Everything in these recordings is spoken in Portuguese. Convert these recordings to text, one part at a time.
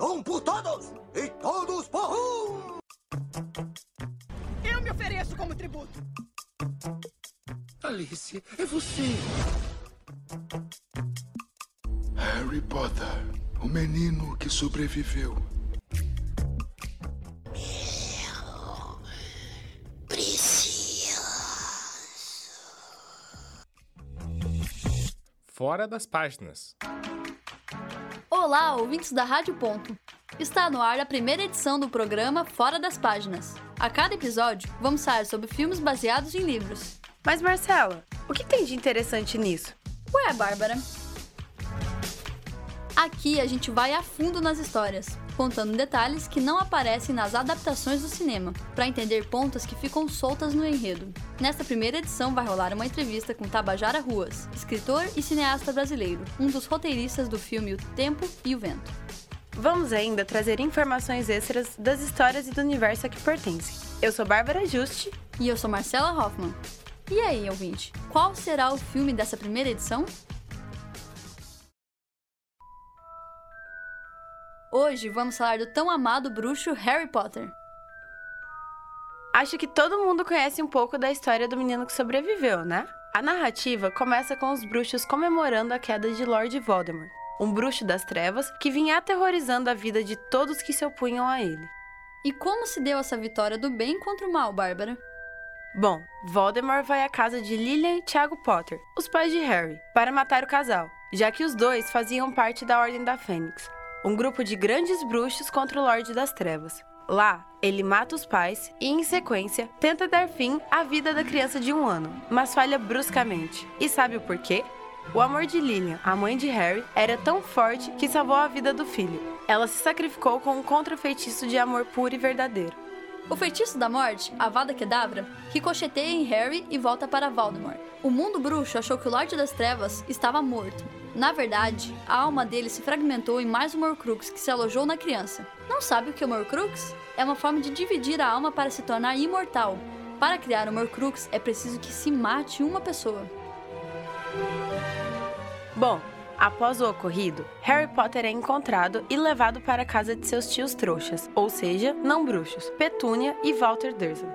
Um por todos e todos por um! Eu me ofereço como tributo. Alice, é você. Harry Potter, o menino que sobreviveu. Fora das páginas. Olá, ouvintes da Rádio Ponto. Está no ar a primeira edição do programa Fora das Páginas. A cada episódio, vamos falar sobre filmes baseados em livros. Mas Marcela, o que tem de interessante nisso? Ué, Bárbara? Aqui a gente vai a fundo nas histórias, contando detalhes que não aparecem nas adaptações do cinema, para entender pontas que ficam soltas no enredo. Nesta primeira edição vai rolar uma entrevista com Tabajara Ruas, escritor e cineasta brasileiro, um dos roteiristas do filme O Tempo e o Vento. Vamos ainda trazer informações extras das histórias e do universo a que pertencem. Eu sou Bárbara Juste. E eu sou Marcela Hoffman. E aí, ouvinte, qual será o filme dessa primeira edição? Hoje vamos falar do tão amado bruxo Harry Potter. Acho que todo mundo conhece um pouco da história do menino que sobreviveu, né? A narrativa começa com os bruxos comemorando a queda de Lord Voldemort, um bruxo das trevas que vinha aterrorizando a vida de todos que se opunham a ele. E como se deu essa vitória do bem contra o mal, Bárbara? Bom, Voldemort vai à casa de Lilian e Tiago Potter, os pais de Harry, para matar o casal, já que os dois faziam parte da Ordem da Fênix, um grupo de grandes bruxos contra o Lorde das Trevas. Lá, ele mata os pais e, em sequência, tenta dar fim à vida da criança de um ano, mas falha bruscamente. E sabe o porquê? O amor de Lilian, a mãe de Harry, era tão forte que salvou a vida do filho. Ela se sacrificou com um contrafeitiço de amor puro e verdadeiro. O feitiço da morte, Avada Kedavra, ricocheteia em Harry e volta para Voldemort. O mundo bruxo achou que o Lorde das Trevas estava morto. Na verdade, a alma dele se fragmentou em mais um Horcrux que se alojou na criança. Não sabe o que é um Horcrux? É uma forma de dividir a alma para se tornar imortal. Para criar um Horcrux é preciso que se mate uma pessoa. Bom, após o ocorrido, Harry Potter é encontrado e levado para a casa de seus tios trouxas, ou seja, não bruxos, Petúnia e Walter Dursley.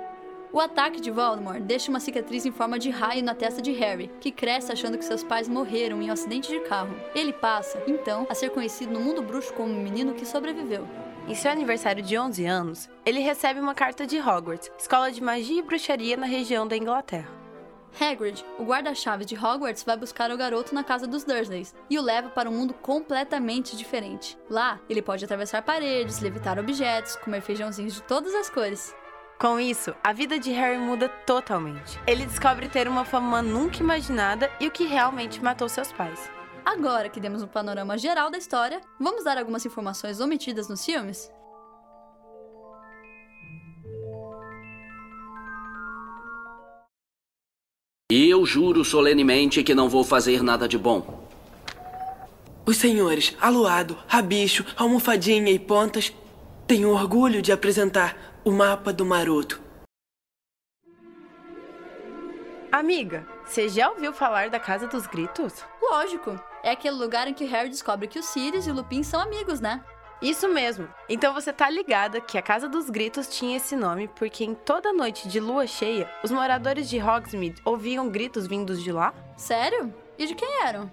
O ataque de Voldemort deixa uma cicatriz em forma de raio na testa de Harry, que cresce achando que seus pais morreram em um acidente de carro. Ele passa, então, a ser conhecido no mundo bruxo como o menino que sobreviveu. Em seu aniversário de 11 anos, ele recebe uma carta de Hogwarts, escola de magia e bruxaria na região da Inglaterra. Hagrid, o guarda-chave de Hogwarts, vai buscar o garoto na casa dos Dursleys e o leva para um mundo completamente diferente. Lá, ele pode atravessar paredes, levitar objetos, comer feijãozinhos de todas as cores. Com isso, a vida de Harry muda totalmente. Ele descobre ter uma fama nunca imaginada e o que realmente matou seus pais. Agora que demos um panorama geral da história, vamos dar algumas informações omitidas nos filmes? E eu juro solenemente que não vou fazer nada de bom. Os senhores Aluado, Rabicho, Almofadinha e Pontas têm o orgulho de apresentar o mapa do Maroto. Amiga, você já ouviu falar da Casa dos Gritos? Lógico, é aquele lugar em que Harry descobre que o Sirius e o Lupin são amigos, né? Isso mesmo. Então você tá ligada que a Casa dos Gritos tinha esse nome porque em toda noite de lua cheia, os moradores de Hogsmeade ouviam gritos vindos de lá? Sério? E de quem eram?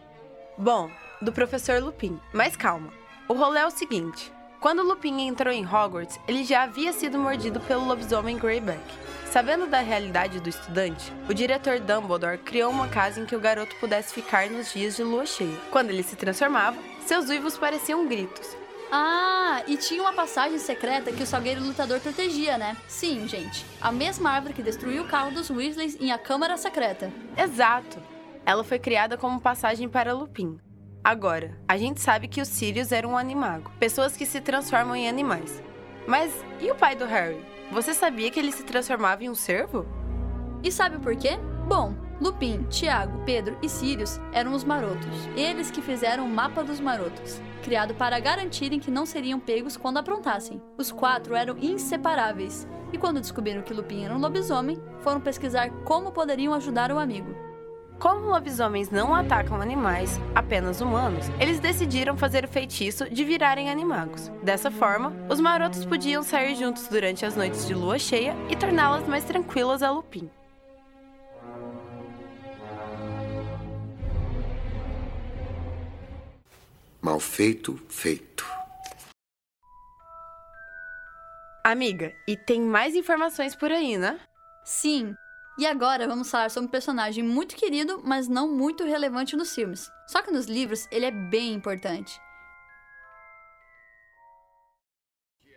Bom, do professor Lupin. Mas calma. O rolê é o seguinte: quando Lupin entrou em Hogwarts, ele já havia sido mordido pelo lobisomem Greyback. Sabendo da realidade do estudante, o diretor Dumbledore criou uma casa em que o garoto pudesse ficar nos dias de lua cheia. Quando ele se transformava, seus uivos pareciam gritos, ah, e tinha uma passagem secreta que o Salgueiro Lutador protegia, né? Sim, gente. A mesma árvore que destruiu o carro dos Weasleys em A Câmara Secreta. Exato. Ela foi criada como passagem para Lupin. Agora, a gente sabe que os Sirius eram um animago, pessoas que se transformam em animais. Mas e o pai do Harry? Você sabia que ele se transformava em um cervo? E sabe por quê? Bom, Lupin, Tiago, Pedro e Sirius eram os marotos. Eles que fizeram o mapa dos marotos, criado para garantirem que não seriam pegos quando aprontassem. Os quatro eram inseparáveis, e quando descobriram que Lupin era um lobisomem, foram pesquisar como poderiam ajudar o amigo. Como lobisomens não atacam animais, apenas humanos, eles decidiram fazer o feitiço de virarem animagos. Dessa forma, os marotos podiam sair juntos durante as noites de lua cheia e torná-las mais tranquilas a Lupin. Mal feito, feito. Amiga, e tem mais informações por aí, né? Sim. E agora vamos falar sobre um personagem muito querido, mas não muito relevante nos filmes. Só que nos livros ele é bem importante.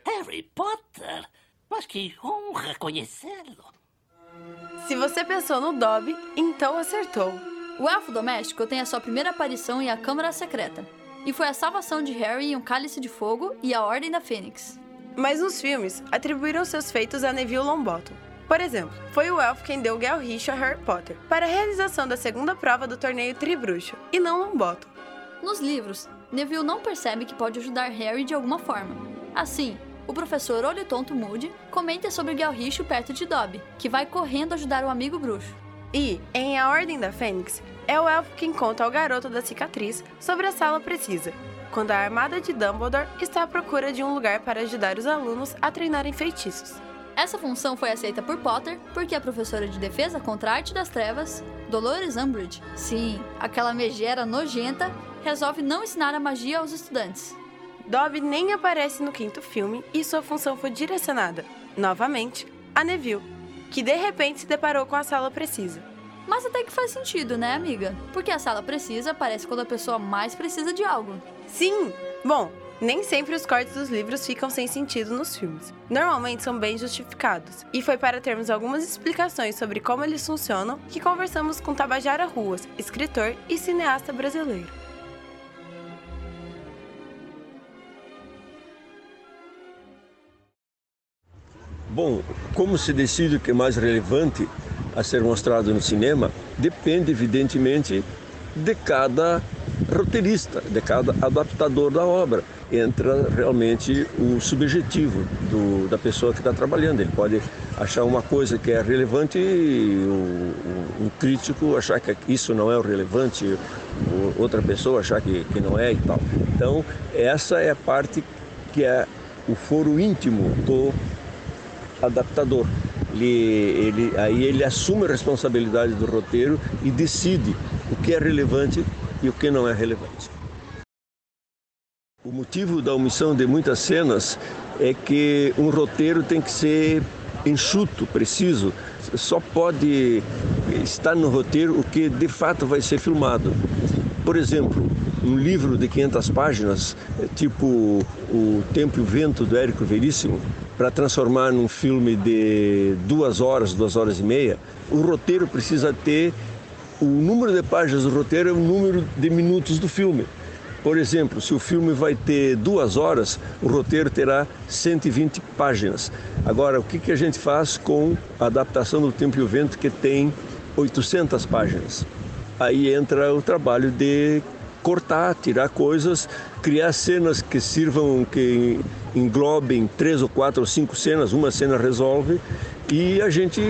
Harry Potter? Mas que honra conhecê-lo. Se você pensou no Dobby, então acertou. O elfo doméstico tem a sua primeira aparição em A Câmara Secreta, e foi a salvação de Harry em Um Cálice de Fogo e A Ordem da Fênix. Mas nos filmes, atribuíram seus feitos a Neville Longbottom. Por exemplo, foi o elfo quem deu Gilricho a Harry Potter para a realização da segunda prova do torneio Tribruxo, e não Longbottom. Nos livros, Neville não percebe que pode ajudar Harry de alguma forma. Assim, o professor Olho Tonto Moody comenta sobre Gilricho perto de Dobby, que vai correndo ajudar o amigo bruxo. E, em A Ordem da Fênix, é o elfo quem conta ao garoto da cicatriz sobre a sala precisa, quando a armada de Dumbledore está à procura de um lugar para ajudar os alunos a treinarem feitiços. Essa função foi aceita por Potter porque a professora de defesa contra a arte das trevas, Dolores Umbridge, sim, aquela megera nojenta, resolve não ensinar a magia aos estudantes. Dobby nem aparece no quinto filme e sua função foi direcionada, novamente, a Neville, que de repente se deparou com a sala precisa. Mas até que faz sentido, né, amiga? Porque a sala precisa aparece quando a pessoa mais precisa de algo. Sim! Bom, nem sempre os cortes dos livros ficam sem sentido nos filmes. Normalmente são bem justificados. E foi para termos algumas explicações sobre como eles funcionam que conversamos com Tabajara Ruas, escritor e cineasta brasileiro. Bom, como se decide o que é mais relevante a ser mostrado no cinema depende, evidentemente, de cada roteirista, de cada adaptador da obra. Entra realmente o subjetivo do, da pessoa que está trabalhando. Ele pode achar uma coisa que é relevante e o, um crítico achar que isso não é o relevante, outra pessoa achar que, que não é e tal. Então, essa é a parte que é o foro íntimo do adaptador. Ele, ele, aí ele assume a responsabilidade do roteiro e decide o que é relevante e o que não é relevante. O motivo da omissão de muitas cenas é que um roteiro tem que ser enxuto, preciso. Só pode estar no roteiro o que de fato vai ser filmado. Por exemplo, um livro de 500 páginas, tipo O Tempo e o Vento do Érico Veríssimo, para transformar num filme de duas horas, duas horas e meia, o roteiro precisa ter o número de páginas do roteiro é o número de minutos do filme. Por exemplo, se o filme vai ter duas horas, o roteiro terá 120 páginas. Agora, o que, a gente faz com a adaptação do Tempo e o Vento, que tem 800 páginas? Aí entra o trabalho de cortar, tirar coisas, criar cenas que sirvam, que englobem três ou quatro ou cinco cenas, uma cena resolve e a gente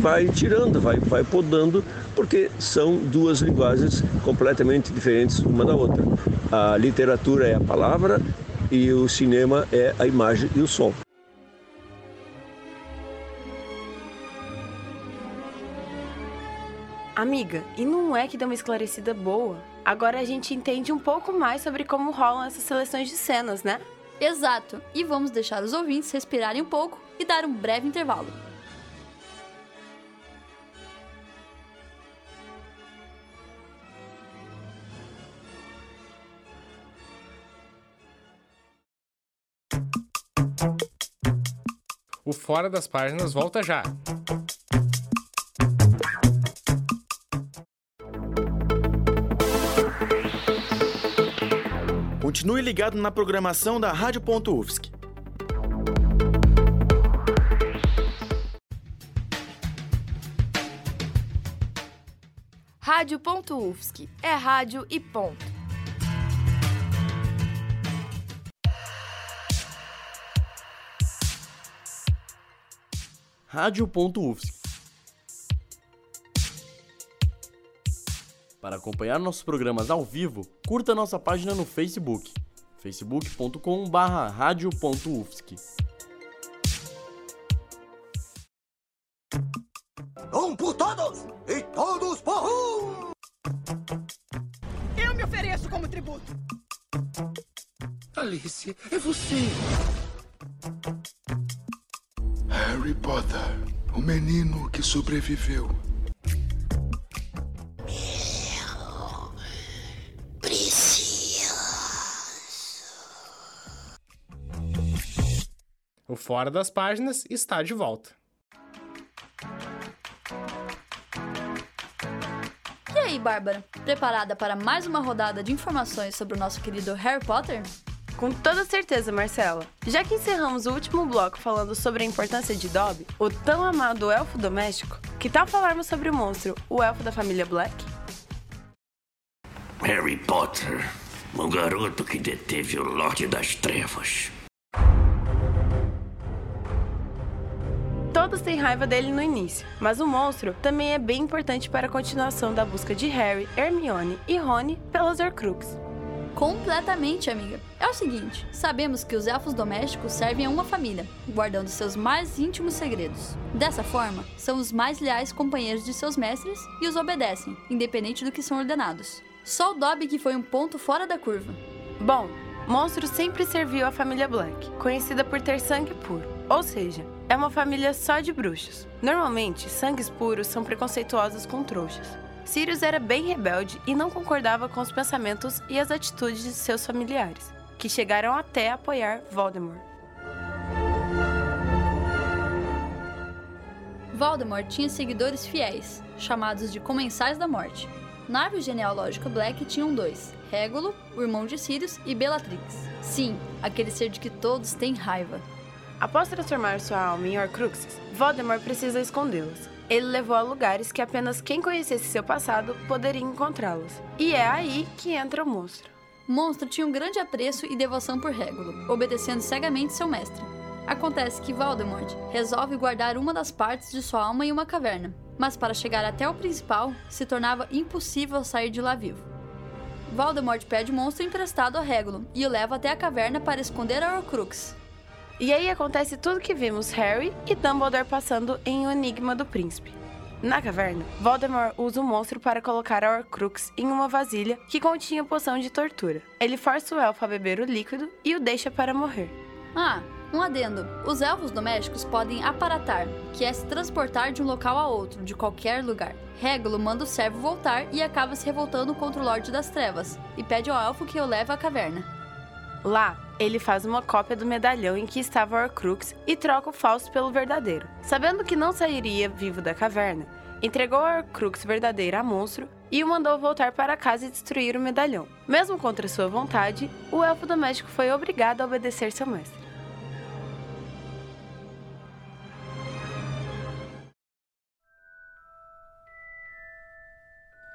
vai tirando, vai, vai podando, porque são duas linguagens completamente diferentes uma da outra. A literatura é a palavra e o cinema é a imagem e o som. Amiga, e não é que deu uma esclarecida boa? Agora a gente entende um pouco mais sobre como rolam essas seleções de cenas, né? Exato, e vamos deixar os ouvintes respirarem um pouco e dar um breve intervalo. O Fora das Páginas volta já. Continue ligado na programação da Rádio.UFSC. Rádio.UFSC é rádio e ponto. Rádio.UFSC. Para acompanhar nossos programas ao vivo, curta nossa página no Facebook, facebook.com/radio.ufsc. Um por todos e todos por um! Eu me ofereço como tributo. Alice, é você. Harry Potter, o menino que sobreviveu. Fora das Páginas está de volta. E aí, Bárbara? Preparada para mais uma rodada de informações sobre o nosso querido Harry Potter? Com toda certeza, Marcela. Já que encerramos o último bloco falando sobre a importância de Dobby, o tão amado elfo doméstico, que tal falarmos sobre o monstro, o elfo da família Black? Harry Potter, o garoto que deteve o Lorde das Trevas. Todos têm raiva dele no início, mas o monstro também é bem importante para a continuação da busca de Harry, Hermione e Rony pelas Horcruxes. Completamente, amiga. É o seguinte: sabemos que os elfos domésticos servem a uma família, guardando seus mais íntimos segredos. Dessa forma, são os mais leais companheiros de seus mestres e os obedecem, independente do que são ordenados. Só o Dobby que foi um ponto fora da curva. Bom, Monstro sempre serviu à família Black, conhecida por ter sangue puro, ou seja, é uma família só de bruxos. Normalmente, sangues puros são preconceituosos com trouxas. Sirius era bem rebelde e não concordava com os pensamentos e as atitudes de seus familiares, que chegaram até a apoiar Voldemort. Voldemort tinha seguidores fiéis, chamados de Comensais da Morte. Na árvore genealógica Black tinham dois, Régulo, o irmão de Sirius, e Bellatrix. Sim, aquele ser de que todos têm raiva. Após transformar sua alma em Horcruxes, Voldemort precisa escondê-las. Ele levou a lugares que apenas quem conhecesse seu passado poderia encontrá-las. E é aí que entra o monstro. Monstro tinha um grande apreço e devoção por Régulo, obedecendo cegamente seu mestre. Acontece que Voldemort resolve guardar uma das partes de sua alma em uma caverna, mas para chegar até o principal, se tornava impossível sair de lá vivo. Voldemort pede o monstro emprestado a Régulo e o leva até a caverna para esconder a Horcrux. E aí acontece tudo que vimos Harry e Dumbledore passando em O Enigma do Príncipe. Na caverna, Voldemort usa o monstro para colocar a Horcrux em uma vasilha que continha poção de tortura. Ele força o elfo a beber o líquido e o deixa para morrer. Ah, um adendo: os elfos domésticos podem aparatar, que é se transportar de um local a outro, de qualquer lugar. Régulo manda o servo voltar e acaba se revoltando contra o Lorde das Trevas, e pede ao elfo que o leve à caverna. Lá, ele faz uma cópia do medalhão em que estava Horcrux e troca o falso pelo verdadeiro. Sabendo que não sairia vivo da caverna, entregou a Horcrux verdadeira a monstro e o mandou voltar para casa e destruir o medalhão. Mesmo contra sua vontade, o elfo doméstico foi obrigado a obedecer seu mestre.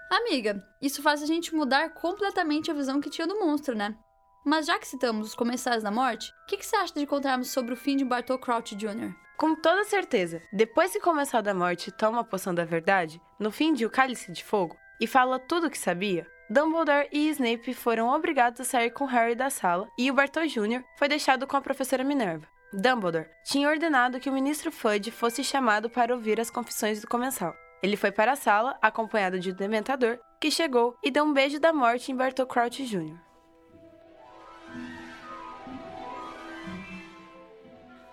Amiga, isso faz a gente mudar completamente a visão que tinha do monstro, né? Mas já que citamos os Comensais da Morte, o que, que, você acha de contarmos sobre o fim de Bartol Crouch Jr.? Com toda certeza, depois que o Comensal da Morte toma a poção da verdade, no fim de O Cálice de Fogo, e fala tudo o que sabia, Dumbledore e Snape foram obrigados a sair com Harry da sala e o Bartol Jr. foi deixado com a professora Minerva. Dumbledore tinha ordenado que o ministro Fudge fosse chamado para ouvir as confissões do Comensal. Ele foi para a sala, acompanhado de um dementador, que chegou e deu um beijo da morte em Bartol Crouch Jr.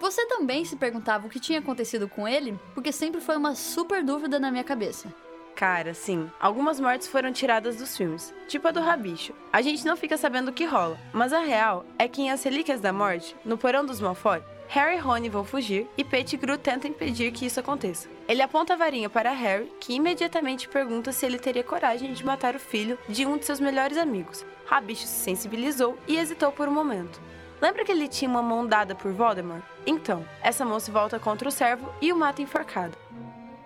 Você também se perguntava o que tinha acontecido com ele? Porque sempre foi uma super dúvida na minha cabeça. Cara, sim. Algumas mortes foram tiradas dos filmes, tipo a do Rabicho. A gente não fica sabendo o que rola, mas a real é que em As Relíquias da Morte, no porão dos Malfoy, Harry e Rony vão fugir e Pettigrew tenta impedir que isso aconteça. Ele aponta a varinha para Harry, que imediatamente pergunta se ele teria coragem de matar o filho de um de seus melhores amigos. Rabicho se sensibilizou e hesitou por um momento. Lembra que ele tinha uma mão dada por Voldemort? Então, essa mão se volta contra o servo e o mata enforcado.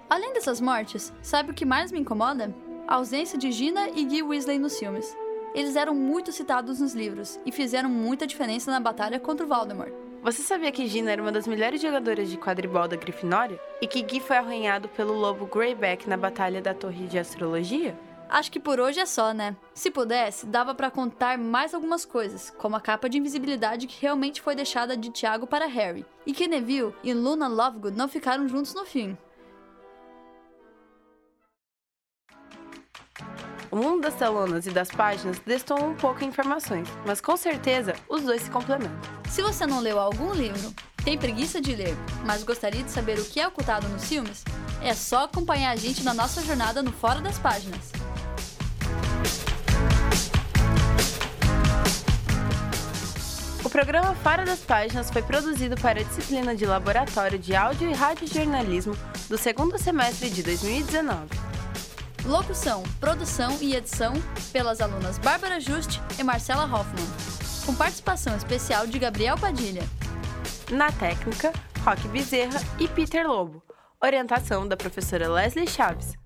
Além dessas mortes, sabe o que mais me incomoda? A ausência de Gina e Guy Weasley nos filmes. Eles eram muito citados nos livros e fizeram muita diferença na batalha contra o Voldemort. Você sabia que Gina era uma das melhores jogadoras de quadribol da Grifinória? E que Guy foi arranhado pelo lobo Greyback na batalha da Torre de Astrologia? Acho que por hoje é só, né? Se pudesse, dava para contar mais algumas coisas, como a capa de invisibilidade que realmente foi deixada de Tiago para Harry, e que Neville e Luna Lovegood não ficaram juntos no fim. O mundo das telonas e das páginas destoam um pouco informações, mas com certeza os dois se complementam. Se você não leu algum livro, tem preguiça de ler, mas gostaria de saber o que é ocultado nos filmes, é só acompanhar a gente na nossa jornada no Fora das Páginas. Programa Fora das Páginas foi produzido para a disciplina de Laboratório de Áudio e Radiojornalismo do segundo semestre de 2019. Locução, produção e edição pelas alunas Bárbara Juste e Marcela Hoffman, com participação especial de Gabriel Padilha. Na técnica, Roque Bezerra e Peter Lobo. Orientação da professora Leslie Chaves.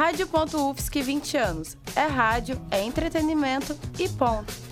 Rádio.UFSC 20 anos. É rádio, é entretenimento e ponto.